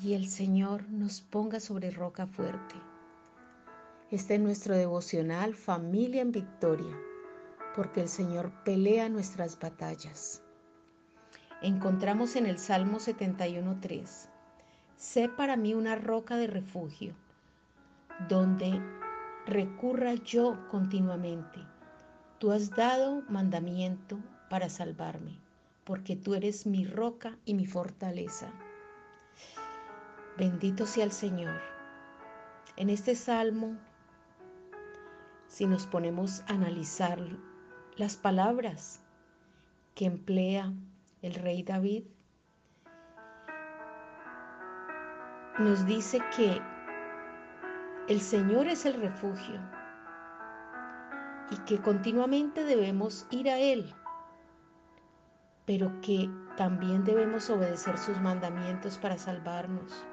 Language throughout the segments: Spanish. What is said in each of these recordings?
y el Señor nos ponga sobre roca fuerte. Este es nuestro devocional Familia en Victoria, porque el Señor pelea nuestras batallas. Encontramos en el Salmo 71.3, sé para mí una roca de refugio, donde recurra yo continuamente. Tú has dado mandamiento para salvarme, porque tú eres mi roca y mi fortaleza. Bendito sea el Señor. En este salmo, si nos ponemos a analizar las palabras que emplea el rey David, nos dice que el Señor es el refugio y que continuamente debemos ir a Él, pero que también debemos obedecer sus mandamientos para salvarnos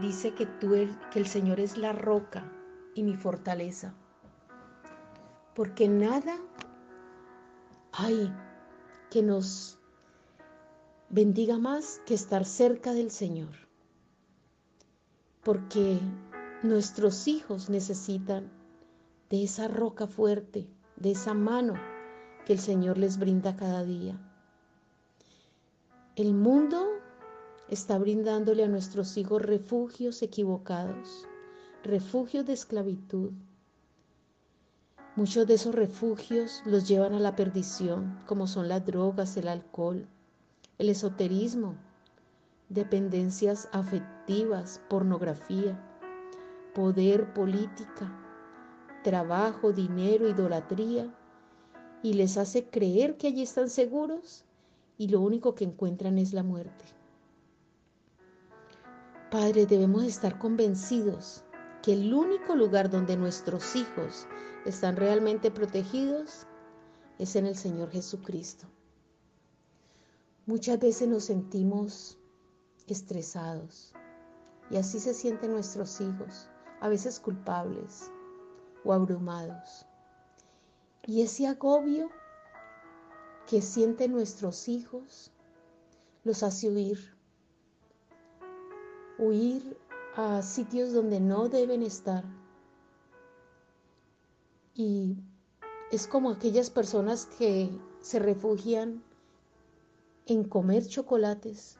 dice que, tú, que el Señor es la roca y mi fortaleza. Porque nada hay que nos bendiga más que estar cerca del Señor. Porque nuestros hijos necesitan de esa roca fuerte, de esa mano que el Señor les brinda cada día. El mundo está brindándole a nuestros hijos refugios equivocados, refugios de esclavitud. Muchos de esos refugios los llevan a la perdición, como son las drogas, el alcohol, el esoterismo, dependencias afectivas, pornografía, poder, política, trabajo, dinero, idolatría, y les hace creer que allí están seguros y lo único que encuentran es la muerte. Padre, debemos estar convencidos que el único lugar donde nuestros hijos están realmente protegidos es en el Señor Jesucristo. Muchas veces nos sentimos estresados y así se sienten nuestros hijos, a veces culpables o abrumados. Y ese agobio que sienten nuestros hijos los hace huir huir a sitios donde no deben estar. Y es como aquellas personas que se refugian en comer chocolates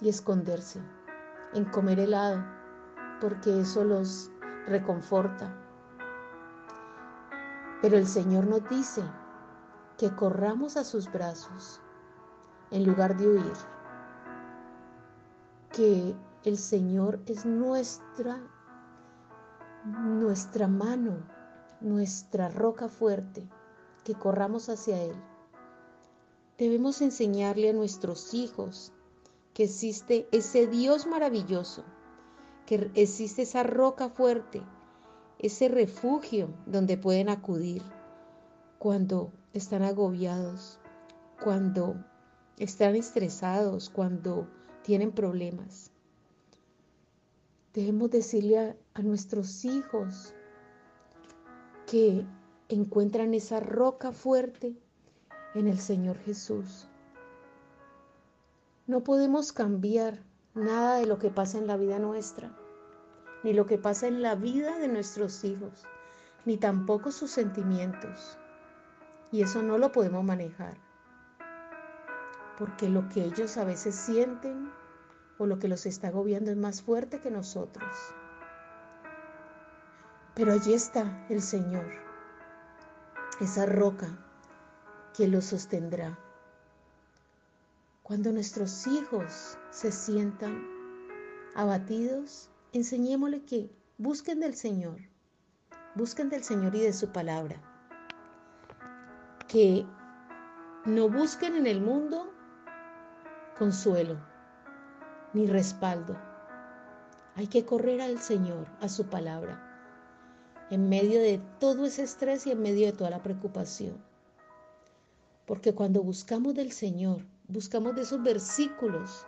y esconderse, en comer helado, porque eso los reconforta. Pero el Señor nos dice que corramos a sus brazos en lugar de huir que el Señor es nuestra, nuestra mano, nuestra roca fuerte, que corramos hacia Él. Debemos enseñarle a nuestros hijos que existe ese Dios maravilloso, que existe esa roca fuerte, ese refugio donde pueden acudir cuando están agobiados, cuando están estresados, cuando tienen problemas. Debemos decirle a, nuestros hijos que encuentran esa roca fuerte en el Señor Jesús. No podemos cambiar nada de lo que pasa en la vida nuestra, ni lo que pasa en la vida de nuestros hijos, ni tampoco sus sentimientos. Y eso no lo podemos manejar porque lo que ellos a veces sienten o lo que los está agobiando es más fuerte que nosotros. Pero allí está el Señor, esa roca que los sostendrá. Cuando nuestros hijos se sientan abatidos, enseñémosle que busquen del Señor, busquen del Señor y de su palabra. Que no busquen en el mundo consuelo ni respaldo. Hay que correr al Señor, a su palabra, en medio de todo ese estrés y en medio de toda la preocupación. Porque cuando buscamos del Señor, buscamos de esos versículos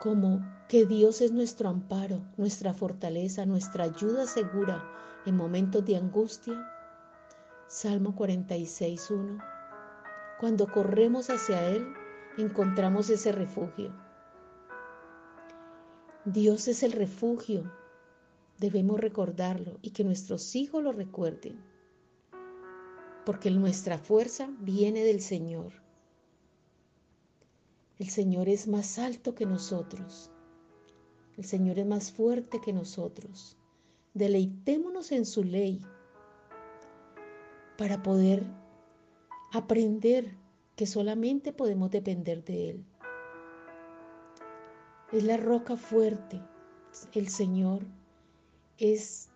como que Dios es nuestro amparo, nuestra fortaleza, nuestra ayuda segura en momentos de angustia. Salmo 46.1. Cuando corremos hacia Él, encontramos ese refugio. Dios es el refugio. Debemos recordarlo y que nuestros hijos lo recuerden. Porque nuestra fuerza viene del Señor. El Señor es más alto que nosotros. El Señor es más fuerte que nosotros. Deleitémonos en su ley para poder aprender que solamente podemos depender de Él. Es la roca fuerte. El Señor es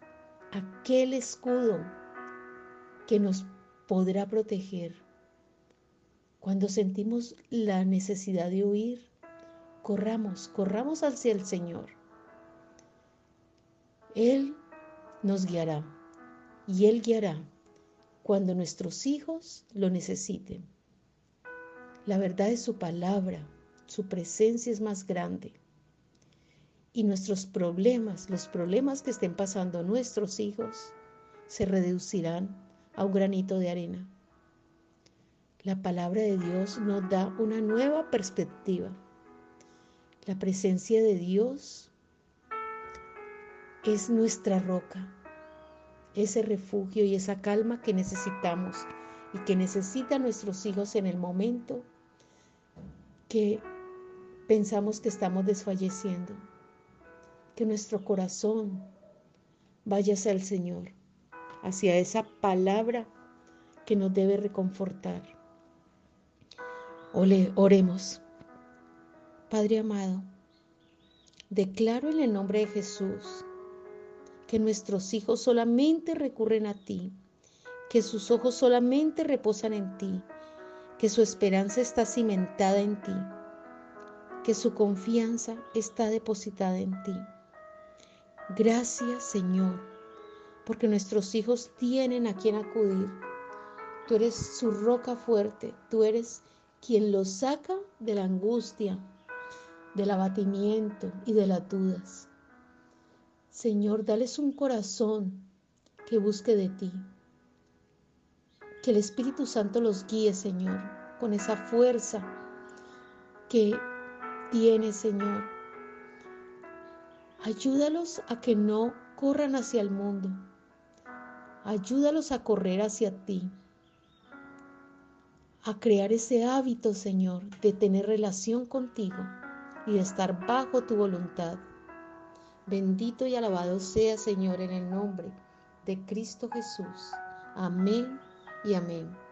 aquel escudo que nos podrá proteger. Cuando sentimos la necesidad de huir, corramos, corramos hacia el Señor. Él nos guiará y Él guiará cuando nuestros hijos lo necesiten. La verdad es su palabra, su presencia es más grande. Y nuestros problemas, los problemas que estén pasando nuestros hijos, se reducirán a un granito de arena. La palabra de Dios nos da una nueva perspectiva. La presencia de Dios es nuestra roca, ese refugio y esa calma que necesitamos y que necesitan nuestros hijos en el momento que pensamos que estamos desfalleciendo. Que nuestro corazón vaya hacia el Señor, hacia esa palabra que nos debe reconfortar. Ole, oremos. Padre amado, declaro en el nombre de Jesús que nuestros hijos solamente recurren a ti, que sus ojos solamente reposan en ti, que su esperanza está cimentada en ti, que su confianza está depositada en ti. Gracias Señor, porque nuestros hijos tienen a quien acudir. Tú eres su roca fuerte, tú eres quien los saca de la angustia, del abatimiento y de las dudas. Señor, dales un corazón que busque de ti. Que el Espíritu Santo los guíe, Señor, con esa fuerza que tiene, Señor. Ayúdalos a que no corran hacia el mundo. Ayúdalos a correr hacia ti. A crear ese hábito, Señor, de tener relación contigo y de estar bajo tu voluntad. Bendito y alabado sea, Señor, en el nombre de Cristo Jesús. Amén y amén.